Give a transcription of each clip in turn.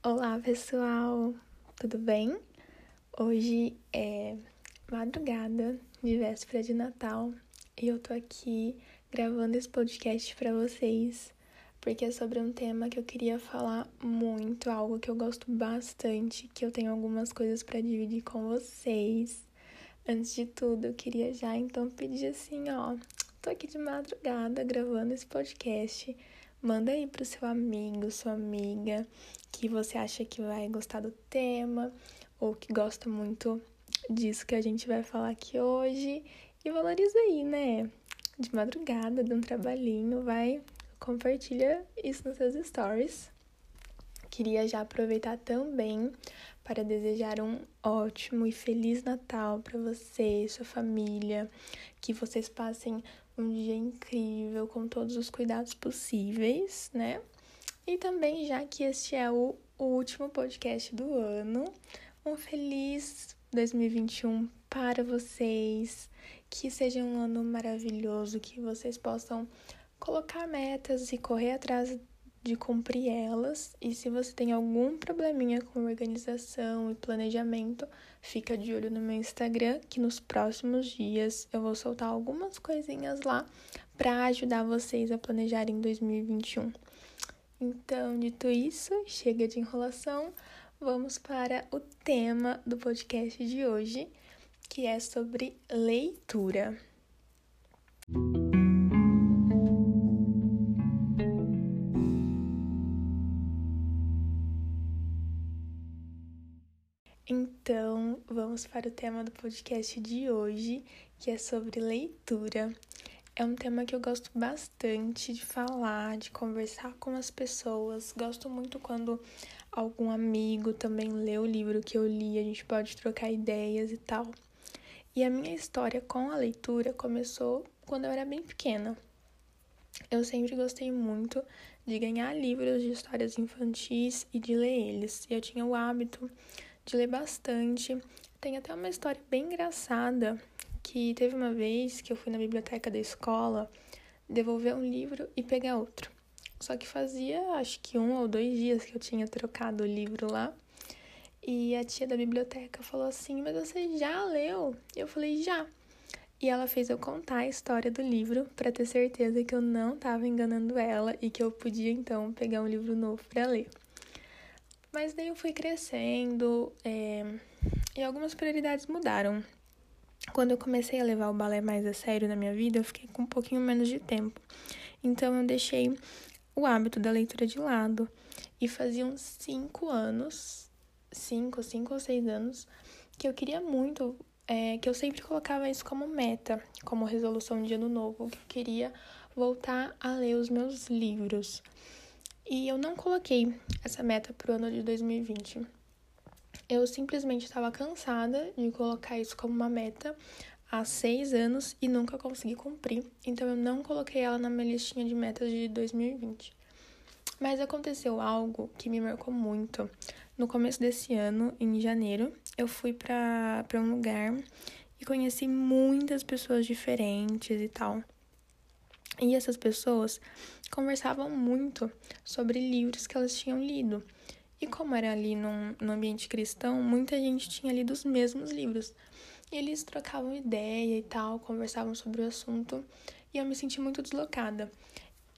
Olá pessoal, tudo bem? Hoje é madrugada de véspera de Natal e eu tô aqui gravando esse podcast para vocês porque é sobre um tema que eu queria falar muito, algo que eu gosto bastante, que eu tenho algumas coisas para dividir com vocês. Antes de tudo, eu queria já então pedir assim, ó, tô aqui de madrugada gravando esse podcast Manda aí pro seu amigo, sua amiga, que você acha que vai gostar do tema ou que gosta muito disso que a gente vai falar aqui hoje. E valoriza aí, né? De madrugada, de um trabalhinho, vai, compartilha isso nos seus stories. Queria já aproveitar também para desejar um ótimo e feliz Natal para você sua família, que vocês passem um dia incrível com todos os cuidados possíveis, né? E também, já que este é o último podcast do ano, um feliz 2021 para vocês. Que seja um ano maravilhoso, que vocês possam colocar metas e correr atrás de cumprir elas. E se você tem algum probleminha com organização e planejamento, fica de olho no meu Instagram, que nos próximos dias eu vou soltar algumas coisinhas lá para ajudar vocês a planejarem 2021. Então, dito isso, chega de enrolação, vamos para o tema do podcast de hoje, que é sobre leitura. Então, vamos para o tema do podcast de hoje, que é sobre leitura. É um tema que eu gosto bastante de falar, de conversar com as pessoas. Gosto muito quando algum amigo também lê o livro que eu li, a gente pode trocar ideias e tal. E a minha história com a leitura começou quando eu era bem pequena. Eu sempre gostei muito de ganhar livros de histórias infantis e de ler eles. Eu tinha o hábito de ler bastante. Tem até uma história bem engraçada que teve uma vez que eu fui na biblioteca da escola devolver um livro e pegar outro. Só que fazia acho que um ou dois dias que eu tinha trocado o livro lá. E a tia da biblioteca falou assim: Mas você já leu? Eu falei: Já. E ela fez eu contar a história do livro para ter certeza que eu não estava enganando ela e que eu podia então pegar um livro novo para ler. Mas daí eu fui crescendo é, e algumas prioridades mudaram. Quando eu comecei a levar o balé mais a sério na minha vida, eu fiquei com um pouquinho menos de tempo. Então eu deixei o hábito da leitura de lado. E fazia uns cinco anos, cinco, cinco ou seis anos, que eu queria muito, é, que eu sempre colocava isso como meta, como resolução de ano novo, que eu queria voltar a ler os meus livros. E eu não coloquei essa meta para o ano de 2020. Eu simplesmente estava cansada de colocar isso como uma meta há seis anos e nunca consegui cumprir, então eu não coloquei ela na minha listinha de metas de 2020. Mas aconteceu algo que me marcou muito. No começo desse ano, em janeiro, eu fui para um lugar e conheci muitas pessoas diferentes e tal. E essas pessoas conversavam muito sobre livros que elas tinham lido. E como era ali num, num ambiente cristão, muita gente tinha lido os mesmos livros. E eles trocavam ideia e tal, conversavam sobre o assunto, e eu me senti muito deslocada.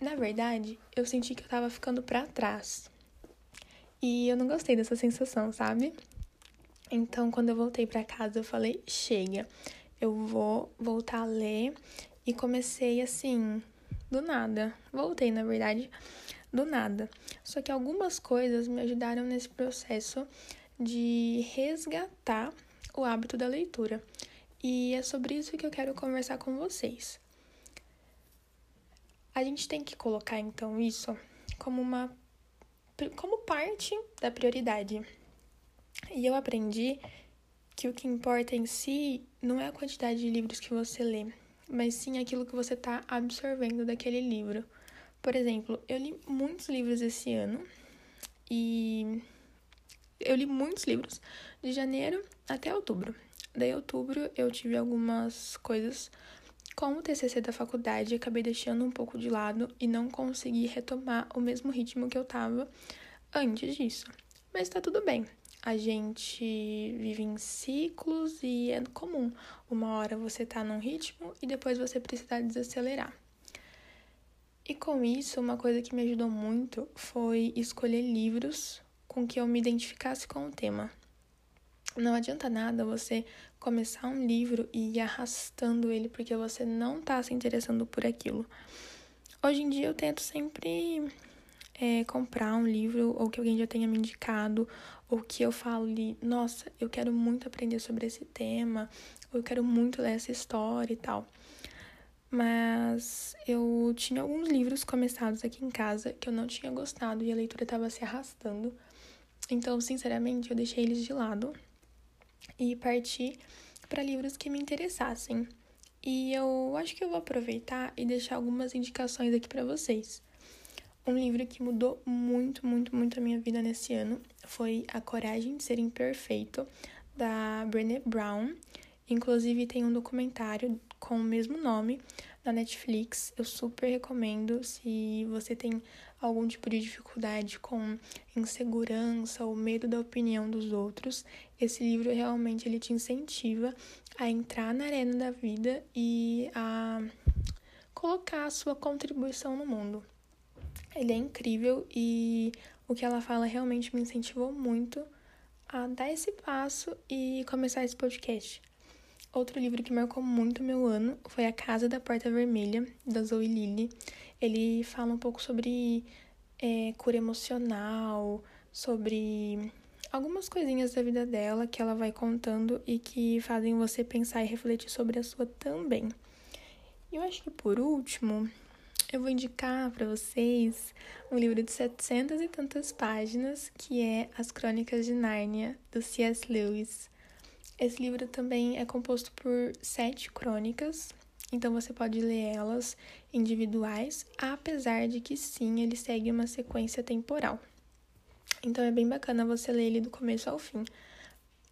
Na verdade, eu senti que eu tava ficando para trás. E eu não gostei dessa sensação, sabe? Então, quando eu voltei para casa, eu falei: chega, eu vou voltar a ler e comecei assim, do nada. Voltei, na verdade, do nada. Só que algumas coisas me ajudaram nesse processo de resgatar o hábito da leitura. E é sobre isso que eu quero conversar com vocês. A gente tem que colocar então isso como uma como parte da prioridade. E eu aprendi que o que importa em si não é a quantidade de livros que você lê, mas sim aquilo que você está absorvendo daquele livro. Por exemplo, eu li muitos livros esse ano e eu li muitos livros de janeiro até outubro. Daí outubro eu tive algumas coisas como o TCC da faculdade, acabei deixando um pouco de lado e não consegui retomar o mesmo ritmo que eu tava antes disso. mas tá tudo bem. A gente vive em ciclos e é comum. Uma hora você tá num ritmo e depois você precisa desacelerar. E com isso, uma coisa que me ajudou muito foi escolher livros com que eu me identificasse com o tema. Não adianta nada você começar um livro e ir arrastando ele porque você não está se interessando por aquilo. Hoje em dia eu tento sempre é, comprar um livro ou que alguém já tenha me indicado, ou que eu fale, nossa, eu quero muito aprender sobre esse tema, ou eu quero muito ler essa história e tal. Mas eu tinha alguns livros começados aqui em casa que eu não tinha gostado e a leitura estava se arrastando. Então, sinceramente, eu deixei eles de lado e partir para livros que me interessassem. E eu acho que eu vou aproveitar e deixar algumas indicações aqui para vocês. Um livro que mudou muito, muito, muito a minha vida nesse ano foi A Coragem de Ser Imperfeito, da Brené Brown. Inclusive, tem um documentário com o mesmo nome na Netflix. Eu super recomendo se você tem algum tipo de dificuldade com insegurança ou medo da opinião dos outros. Esse livro realmente ele te incentiva a entrar na arena da vida e a colocar a sua contribuição no mundo. Ele é incrível e o que ela fala realmente me incentivou muito a dar esse passo e começar esse podcast. Outro livro que marcou muito meu ano foi A Casa da Porta Vermelha, da Zoe Lilly. Ele fala um pouco sobre é, cura emocional, sobre algumas coisinhas da vida dela que ela vai contando e que fazem você pensar e refletir sobre a sua também. E eu acho que por último, eu vou indicar para vocês um livro de 700 e tantas páginas que é As Crônicas de Nárnia, do C.S. Lewis. Esse livro também é composto por sete crônicas, então você pode ler elas individuais, apesar de que sim, ele segue uma sequência temporal. Então é bem bacana você ler ele do começo ao fim.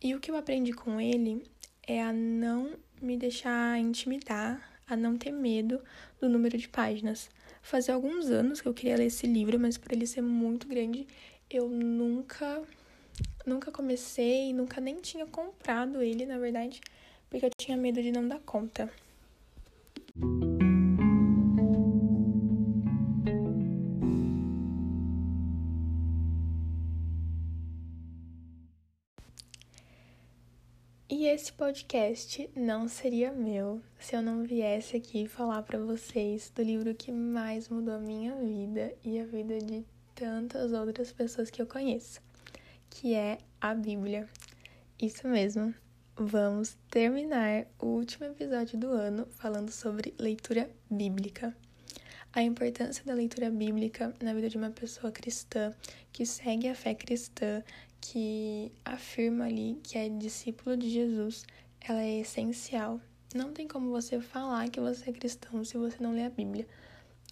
E o que eu aprendi com ele é a não me deixar intimidar, a não ter medo do número de páginas. Fazia alguns anos que eu queria ler esse livro, mas por ele ser muito grande, eu nunca nunca comecei, nunca nem tinha comprado ele, na verdade, porque eu tinha medo de não dar conta. E esse podcast não seria meu se eu não viesse aqui falar para vocês do livro que mais mudou a minha vida e a vida de tantas outras pessoas que eu conheço que é a Bíblia. Isso mesmo. Vamos terminar o último episódio do ano falando sobre leitura bíblica. A importância da leitura bíblica na vida de uma pessoa cristã que segue a fé cristã, que afirma ali que é discípulo de Jesus, ela é essencial. Não tem como você falar que você é cristão se você não lê a Bíblia.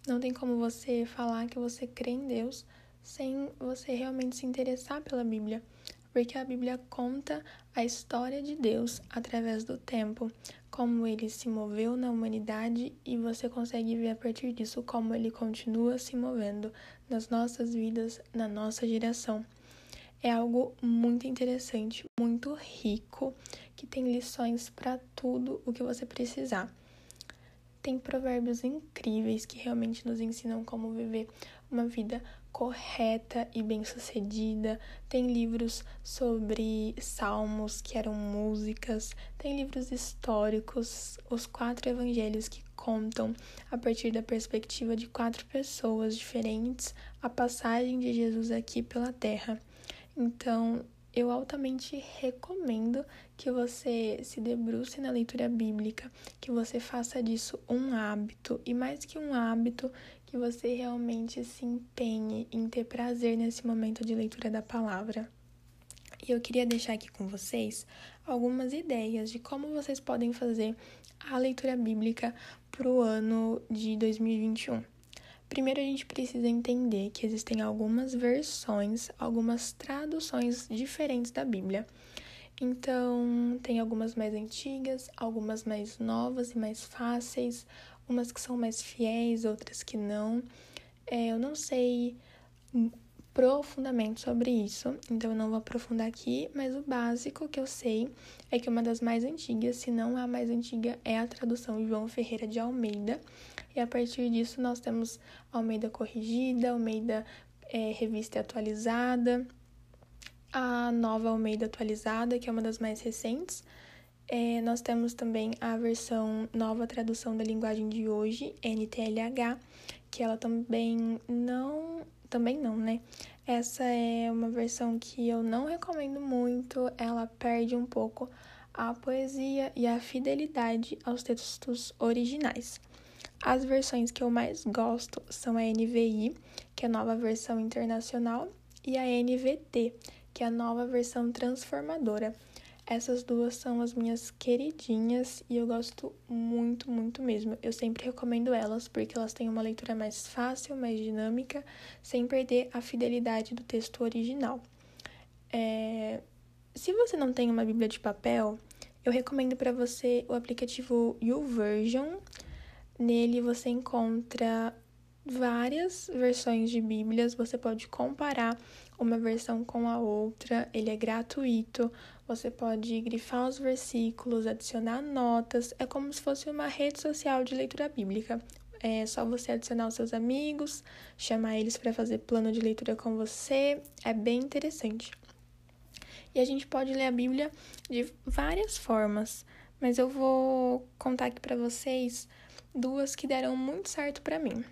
Não tem como você falar que você crê em Deus sem você realmente se interessar pela Bíblia, porque a Bíblia conta a história de Deus através do tempo, como ele se moveu na humanidade e você consegue ver a partir disso como ele continua se movendo nas nossas vidas, na nossa geração. É algo muito interessante, muito rico, que tem lições para tudo o que você precisar. Tem provérbios incríveis que realmente nos ensinam como viver uma vida correta e bem-sucedida. Tem livros sobre salmos que eram músicas, tem livros históricos, os quatro evangelhos que contam a partir da perspectiva de quatro pessoas diferentes a passagem de Jesus aqui pela terra. Então, eu altamente recomendo que você se debruce na leitura bíblica, que você faça disso um hábito e mais que um hábito, que você realmente se empenhe em ter prazer nesse momento de leitura da palavra. E eu queria deixar aqui com vocês algumas ideias de como vocês podem fazer a leitura bíblica para o ano de 2021. Primeiro, a gente precisa entender que existem algumas versões, algumas traduções diferentes da Bíblia. Então, tem algumas mais antigas, algumas mais novas e mais fáceis, umas que são mais fiéis, outras que não. É, eu não sei profundamente sobre isso, então eu não vou aprofundar aqui, mas o básico que eu sei é que uma das mais antigas, se não a mais antiga, é a tradução João Ferreira de Almeida, e a partir disso nós temos Almeida Corrigida, Almeida é, Revista Atualizada, a nova Almeida Atualizada, que é uma das mais recentes. É, nós temos também a versão nova tradução da linguagem de hoje, NTLH, que ela também não também não, né? Essa é uma versão que eu não recomendo muito, ela perde um pouco a poesia e a fidelidade aos textos originais. As versões que eu mais gosto são a NVI, que é a nova versão internacional, e a NVT, que é a nova versão transformadora. Essas duas são as minhas queridinhas e eu gosto muito, muito mesmo. Eu sempre recomendo elas porque elas têm uma leitura mais fácil, mais dinâmica, sem perder a fidelidade do texto original. É... Se você não tem uma Bíblia de papel, eu recomendo para você o aplicativo YouVersion. Nele você encontra várias versões de Bíblias, você pode comparar uma versão com a outra, ele é gratuito, você pode grifar os versículos, adicionar notas, é como se fosse uma rede social de leitura bíblica. É só você adicionar os seus amigos, chamar eles para fazer plano de leitura com você, é bem interessante. E a gente pode ler a Bíblia de várias formas, mas eu vou contar aqui para vocês duas que deram muito certo para mim.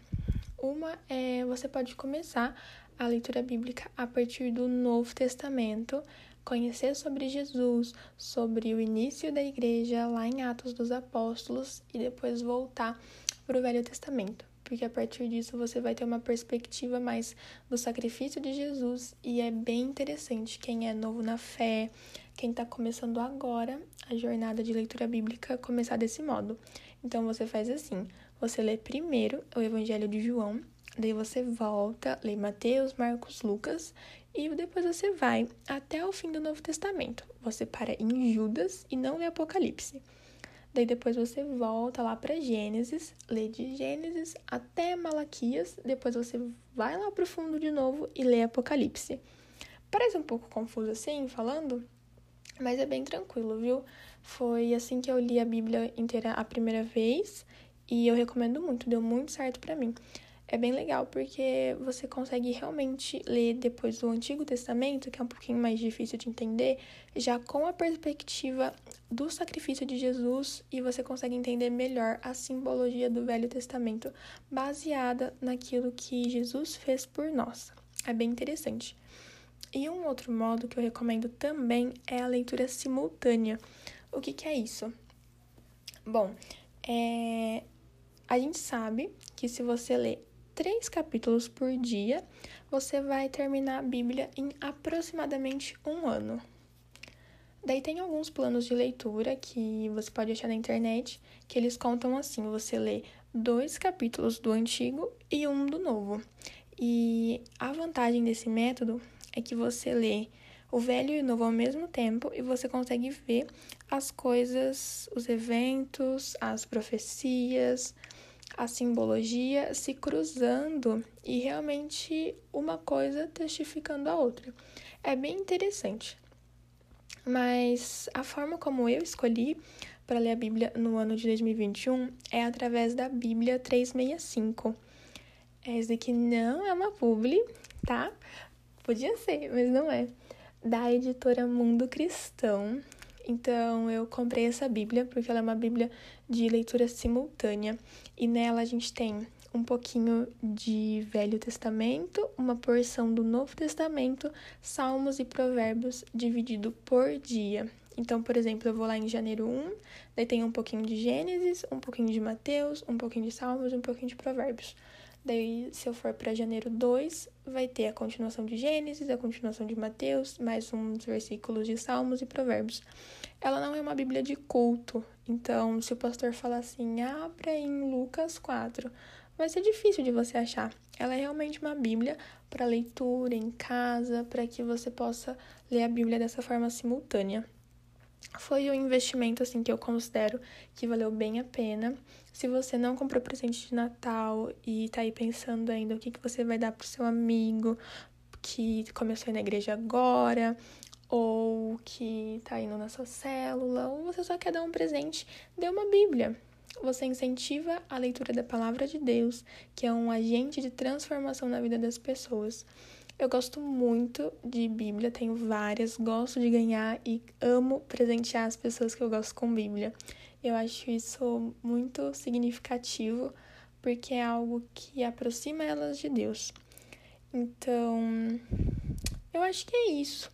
Uma é você pode começar a leitura bíblica a partir do Novo Testamento, conhecer sobre Jesus, sobre o início da igreja lá em Atos dos Apóstolos e depois voltar para o Velho Testamento, porque a partir disso você vai ter uma perspectiva mais do sacrifício de Jesus e é bem interessante quem é novo na fé, quem está começando agora a jornada de leitura bíblica começar desse modo. Então você faz assim: você lê primeiro o Evangelho de João, daí você volta, lê Mateus, Marcos, Lucas e depois você vai até o fim do Novo Testamento. Você para em Judas e não lê Apocalipse. Daí depois você volta lá para Gênesis, lê de Gênesis até Malaquias, depois você vai lá pro fundo de novo e lê Apocalipse. Parece um pouco confuso assim, falando, mas é bem tranquilo, viu? Foi assim que eu li a Bíblia inteira a primeira vez e eu recomendo muito, deu muito certo para mim. É bem legal porque você consegue realmente ler depois do Antigo Testamento, que é um pouquinho mais difícil de entender, já com a perspectiva do sacrifício de Jesus e você consegue entender melhor a simbologia do Velho Testamento, baseada naquilo que Jesus fez por nós. É bem interessante. E um outro modo que eu recomendo também é a leitura simultânea. O que, que é isso? Bom, é, a gente sabe que se você ler três capítulos por dia, você vai terminar a Bíblia em aproximadamente um ano. Daí tem alguns planos de leitura que você pode achar na internet, que eles contam assim: você lê dois capítulos do antigo e um do novo. E a vantagem desse método é que você lê o velho e o novo ao mesmo tempo e você consegue ver as coisas, os eventos, as profecias, a simbologia se cruzando e realmente uma coisa testificando a outra. É bem interessante. Mas a forma como eu escolhi para ler a Bíblia no ano de 2021 é através da Bíblia 365. Essa aqui não é uma publi, tá? Podia ser, mas não é. Da editora Mundo Cristão. Então eu comprei essa Bíblia porque ela é uma Bíblia de leitura simultânea e nela a gente tem um pouquinho de Velho Testamento, uma porção do Novo Testamento, Salmos e Provérbios dividido por dia. Então, por exemplo, eu vou lá em janeiro 1, daí tem um pouquinho de Gênesis, um pouquinho de Mateus, um pouquinho de Salmos e um pouquinho de Provérbios. Daí, se eu for para janeiro 2, vai ter a continuação de Gênesis, a continuação de Mateus, mais uns versículos de Salmos e Provérbios. Ela não é uma Bíblia de culto, então se o pastor falar assim, abra em Lucas 4, vai ser difícil de você achar. Ela é realmente uma Bíblia para leitura em casa, para que você possa ler a Bíblia dessa forma simultânea foi um investimento assim que eu considero que valeu bem a pena. Se você não comprou presente de Natal e tá aí pensando ainda o que, que você vai dar pro seu amigo, que começou na igreja agora, ou que tá indo na sua célula, ou você só quer dar um presente, dê uma Bíblia. Você incentiva a leitura da palavra de Deus, que é um agente de transformação na vida das pessoas. Eu gosto muito de Bíblia, tenho várias, gosto de ganhar e amo presentear as pessoas que eu gosto com Bíblia. Eu acho isso muito significativo porque é algo que aproxima elas de Deus. Então, eu acho que é isso.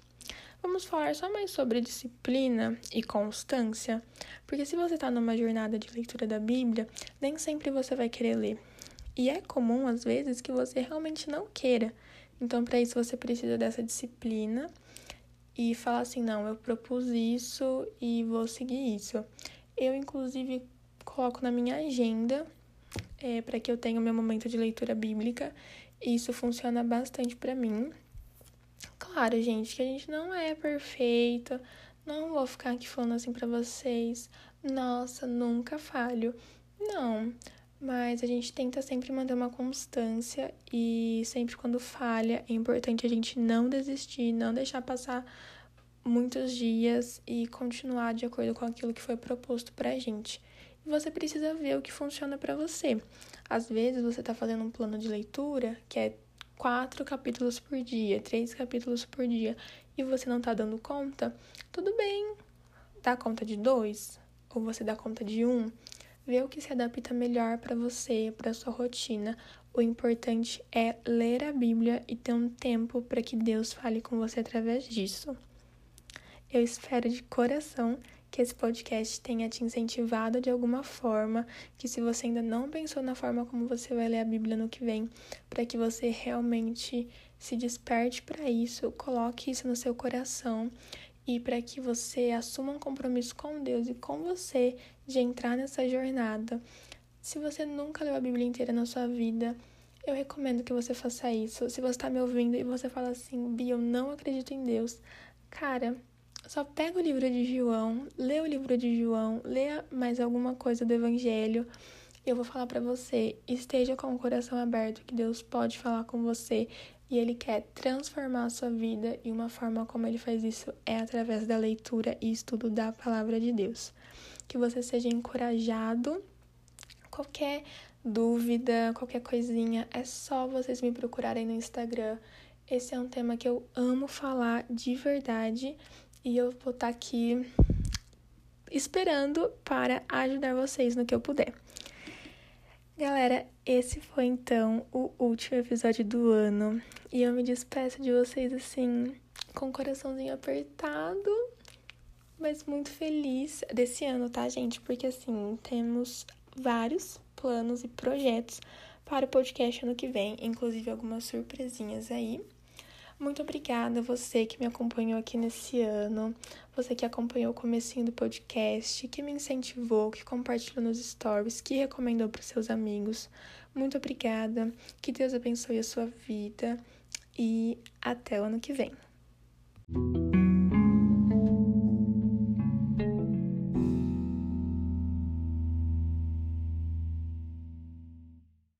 Vamos falar só mais sobre disciplina e constância, porque se você está numa jornada de leitura da Bíblia, nem sempre você vai querer ler. E é comum, às vezes, que você realmente não queira. Então, para isso, você precisa dessa disciplina e falar assim: não, eu propus isso e vou seguir isso. Eu, inclusive, coloco na minha agenda é, para que eu tenha o meu momento de leitura bíblica. Isso funciona bastante para mim. Claro, gente, que a gente não é perfeita. Não vou ficar aqui falando assim para vocês. Nossa, nunca falho. Não mas a gente tenta sempre manter uma constância e sempre quando falha é importante a gente não desistir, não deixar passar muitos dias e continuar de acordo com aquilo que foi proposto pra gente. E você precisa ver o que funciona para você. Às vezes você tá fazendo um plano de leitura que é quatro capítulos por dia, três capítulos por dia, e você não tá dando conta, tudo bem. Dá conta de dois? Ou você dá conta de um? Vê o que se adapta melhor para você, para sua rotina. O importante é ler a Bíblia e ter um tempo para que Deus fale com você através disso. Eu espero de coração que esse podcast tenha te incentivado de alguma forma, que se você ainda não pensou na forma como você vai ler a Bíblia no que vem, para que você realmente se desperte para isso, coloque isso no seu coração e para que você assuma um compromisso com Deus e com você de entrar nessa jornada. Se você nunca leu a Bíblia inteira na sua vida, eu recomendo que você faça isso. Se você está me ouvindo e você fala assim, Bia, eu não acredito em Deus, cara, só pega o livro de João, lê o livro de João, lê mais alguma coisa do Evangelho. Eu vou falar para você, esteja com o coração aberto, que Deus pode falar com você e ele quer transformar a sua vida e uma forma como ele faz isso é através da leitura e estudo da palavra de Deus. Que você seja encorajado. Qualquer dúvida, qualquer coisinha, é só vocês me procurarem no Instagram. Esse é um tema que eu amo falar de verdade e eu vou estar tá aqui esperando para ajudar vocês no que eu puder. Galera, esse foi então o último episódio do ano e eu me despeço de vocês assim, com o coraçãozinho apertado, mas muito feliz desse ano, tá, gente? Porque assim, temos vários planos e projetos para o podcast ano que vem, inclusive algumas surpresinhas aí. Muito obrigada a você que me acompanhou aqui nesse ano, você que acompanhou o comecinho do podcast, que me incentivou, que compartilhou nos stories, que recomendou para seus amigos. Muito obrigada. Que Deus abençoe a sua vida e até o ano que vem.